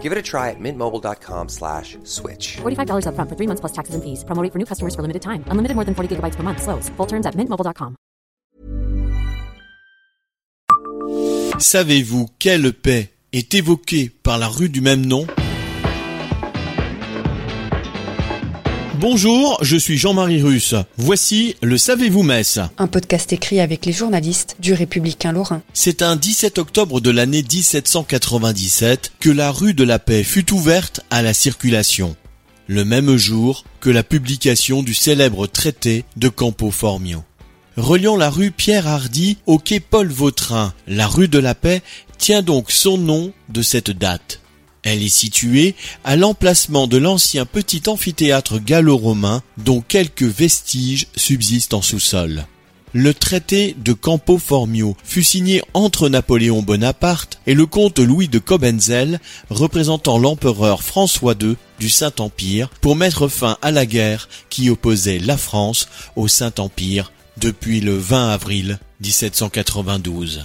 Give it a try at mintmobile.com slash switch. $45 upfront for three months plus taxes and fees. Promo rate for new customers for limited time. Unlimited more than 40 gigabytes per month. Slows. Full terms at mintmobile.com. Savez-vous quelle paix est évoquée par la rue du même nom? Bonjour, je suis Jean-Marie Russe. Voici le Savez-vous Metz. Un podcast écrit avec les journalistes du Républicain Lorrain. C'est un 17 octobre de l'année 1797 que la rue de la Paix fut ouverte à la circulation. Le même jour que la publication du célèbre traité de Campo Formio. Reliant la rue Pierre Hardy au quai Paul Vautrin, la rue de la Paix tient donc son nom de cette date. Elle est située à l'emplacement de l'ancien petit amphithéâtre gallo-romain dont quelques vestiges subsistent en sous-sol. Le traité de Campo Formio fut signé entre Napoléon Bonaparte et le comte Louis de Cobenzl, représentant l'empereur François II du Saint-Empire, pour mettre fin à la guerre qui opposait la France au Saint-Empire depuis le 20 avril 1792.